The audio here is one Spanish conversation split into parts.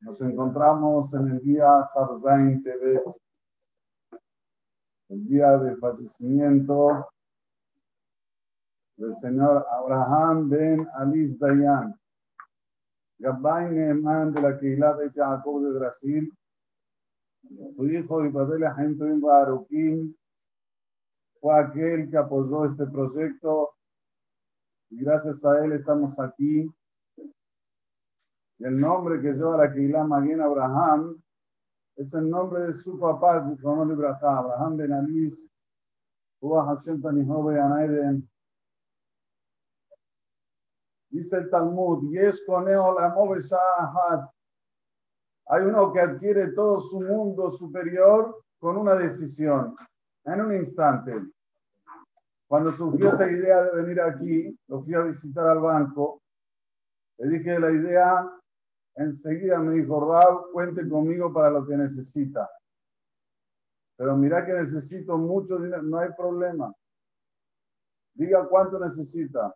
Nos encontramos en el día Harzain TV, el día del fallecimiento del señor Abraham Ben Alice Dayan, Gabay Neeman de la Keilah de Jacob de Brasil, su hijo y padre Jaime Baruquín, fue aquel que apoyó este proyecto y gracias a él estamos aquí el nombre que lleva la Keilah Maguen Abraham es el nombre de su papá, Zichrono Libraja, Abraham Ben Huwa Hashem Anaiden. Dice el Talmud, Yesh Koneo Shahat. Hay uno que adquiere todo su mundo superior con una decisión, en un instante. Cuando surgió esta idea de venir aquí, lo fui a visitar al banco. Le dije la idea Enseguida me dijo, Rab, cuente conmigo para lo que necesita. Pero mira que necesito mucho dinero, no hay problema. Diga cuánto necesita.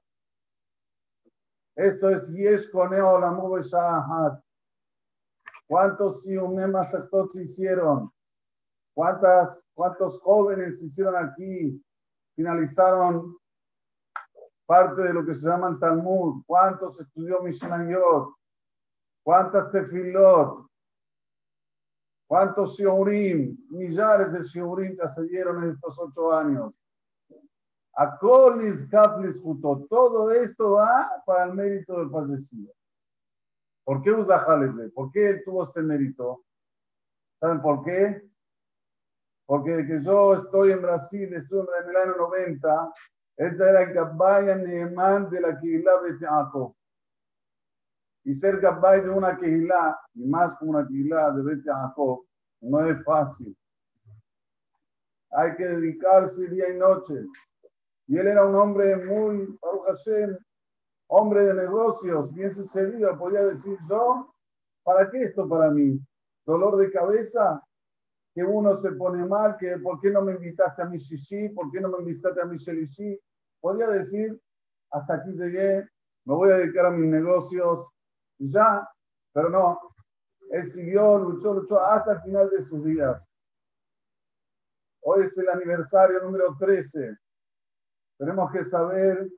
Esto es Yesh Koneo la Shahat. ¿Cuántos Siumemas se hicieron? ¿Cuántas, ¿Cuántos jóvenes hicieron aquí? Finalizaron parte de lo que se llama Talmud. ¿Cuántos estudió Mishnayot? ¿Cuántas tefilot? ¿Cuántos shiurim? Millares de shiurim que se dieron en estos ocho años. A Colis Kaplis Juto. Todo esto va para el mérito del fallecido. ¿Por qué usa Jaleze? ¿Por qué tuvo este mérito? ¿Saben por qué? Porque de que yo estoy en Brasil, estuve en el año 90, él ya era el Gabaya Neeman de la Kihila Betiako y ser capaz de una quejilá, y más una quejilá de Bet Jacob, no es fácil. Hay que dedicarse día y noche. Y él era un hombre muy, Baruch Hashem, hombre de negocios, bien sucedido. Podía decir yo, ¿para qué esto para mí? Dolor de cabeza, que uno se pone mal, que ¿por qué no me invitaste a mi shishi? ¿Por qué no me invitaste a mi shelishi? Podía decir, hasta aquí llegué, me voy a dedicar a mis negocios, ya, pero no, él siguió, luchó, luchó hasta el final de sus días. Hoy es el aniversario número 13. Tenemos que saber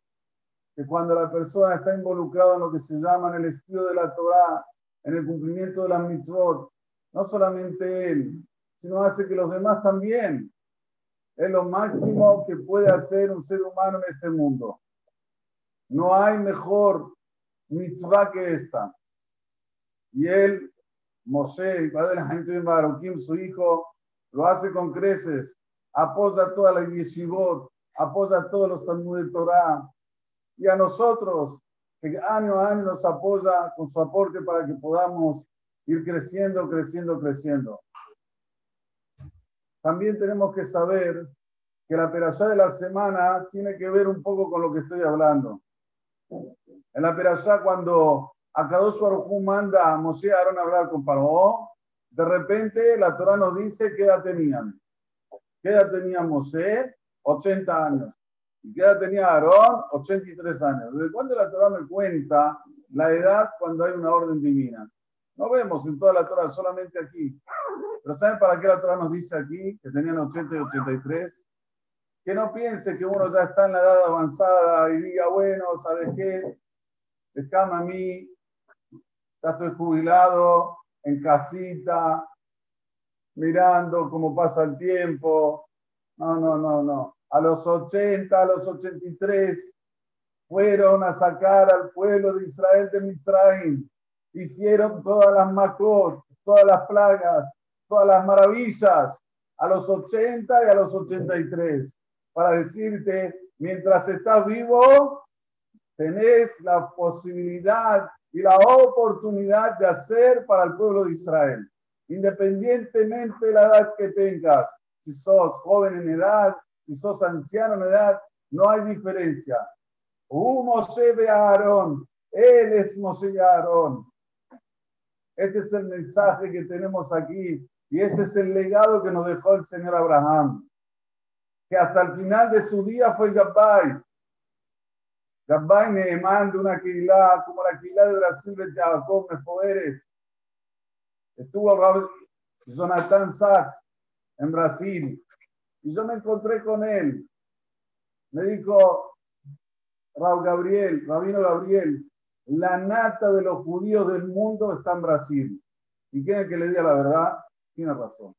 que cuando la persona está involucrada en lo que se llama en el estudio de la Torah, en el cumplimiento de la mitzvot, no solamente él, sino hace que los demás también. Es lo máximo que puede hacer un ser humano en este mundo. No hay mejor mitzvah que esta. Y él, Moshe, padre de la gente de Baruchim, su hijo, lo hace con creces, apoya toda la yeshivot, apoya todos los Talmud de Torah. Y a nosotros, que año a año nos apoya con su aporte para que podamos ir creciendo, creciendo, creciendo. También tenemos que saber que la perashá de la semana tiene que ver un poco con lo que estoy hablando. En la Perashá, cuando Akadosh Baruj manda a Moshe Aarón a hablar con Paró, de repente la Torah nos dice qué edad tenían. ¿Qué edad tenía Moshe? 80 años. ¿Y qué edad tenía Aarón? 83 años. ¿Desde cuándo la Torah me cuenta la edad cuando hay una orden divina? No vemos en toda la Torah, solamente aquí. Pero ¿saben para qué la Torah nos dice aquí que tenían 80 y 83? Que no piense que uno ya está en la edad avanzada y diga, bueno, ¿sabes qué? Déjame a mí, ya estoy jubilado, en casita, mirando cómo pasa el tiempo. No, no, no, no. A los 80, a los 83, fueron a sacar al pueblo de Israel de Mitzrayim. Hicieron todas las macot, todas las plagas, todas las maravillas, a los 80 y a los 83, para decirte, mientras estás vivo, tenés la posibilidad y la oportunidad de hacer para el pueblo de Israel, independientemente de la edad que tengas, si sos joven en edad, si sos anciano en edad, no hay diferencia. Un Moshe de Aarón, él es Moshe Aarón. Este es el mensaje que tenemos aquí y este es el legado que nos dejó el Señor Abraham, que hasta el final de su día fue Gabbai, Gabay Neemán de una Keilah, como la Keilah de Brasil de Jacob Mefoeret. Estuvo Jonathan Sachs en Brasil y yo me encontré con él. Me dijo, Raúl Gabriel, Rabino Gabriel, la nata de los judíos del mundo está en Brasil. ¿Y quién es que le diga la verdad? Tiene razón.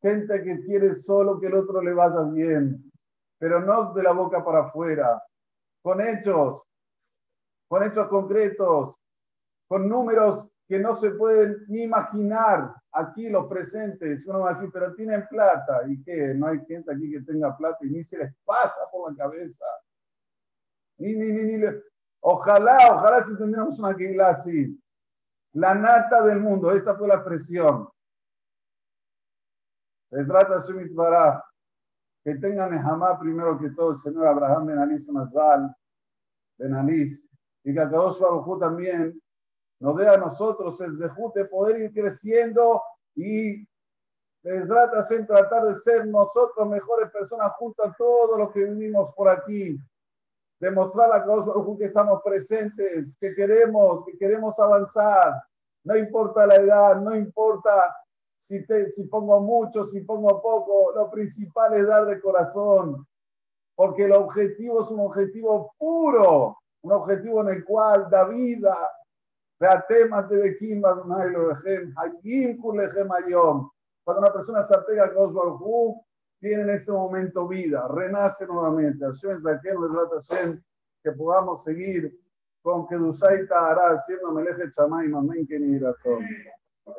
Gente que quiere solo que el otro le vaya bien, pero no de la boca para afuera, con hechos, con hechos concretos, con números que no se pueden ni imaginar aquí los presentes. Uno va a decir, pero tienen plata. ¿Y qué? No hay gente aquí que tenga plata y ni se les pasa por la cabeza. Ni, ni, ni, ni. Ojalá, ojalá si tendríamos una quila así. La nata del mundo, esta fue la expresión. trata Shemit para que tengan jamás primero que todo el señor Abraham Benalis Mazal, Benalis, y que su Baruj también nos dé a nosotros el de poder ir creciendo y trata en tratar de ser nosotros mejores personas junto a todos los que vivimos por aquí. Demostrar a todos que estamos presentes, que queremos, que queremos avanzar. No importa la edad, no importa si, te, si pongo mucho, si pongo poco. Lo principal es dar de corazón, porque el objetivo es un objetivo puro, un objetivo en el cual da vida, cuando una persona se apega a Dios tiene en ese momento vida, renace nuevamente. Que podamos seguir con que Dusaita hará haciendo Meleje Chamay, Mamén, que ni razón.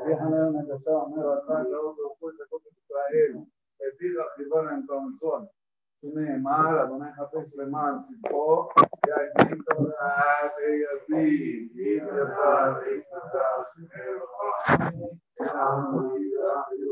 Déjame una cosa, me va a estar otro fuerte con Israel. Le pido a Gibana en Tonzón. שנאמר, אדוני חפש למען צדקו, ויגיד תודה ויביא, ידבר, ידבר,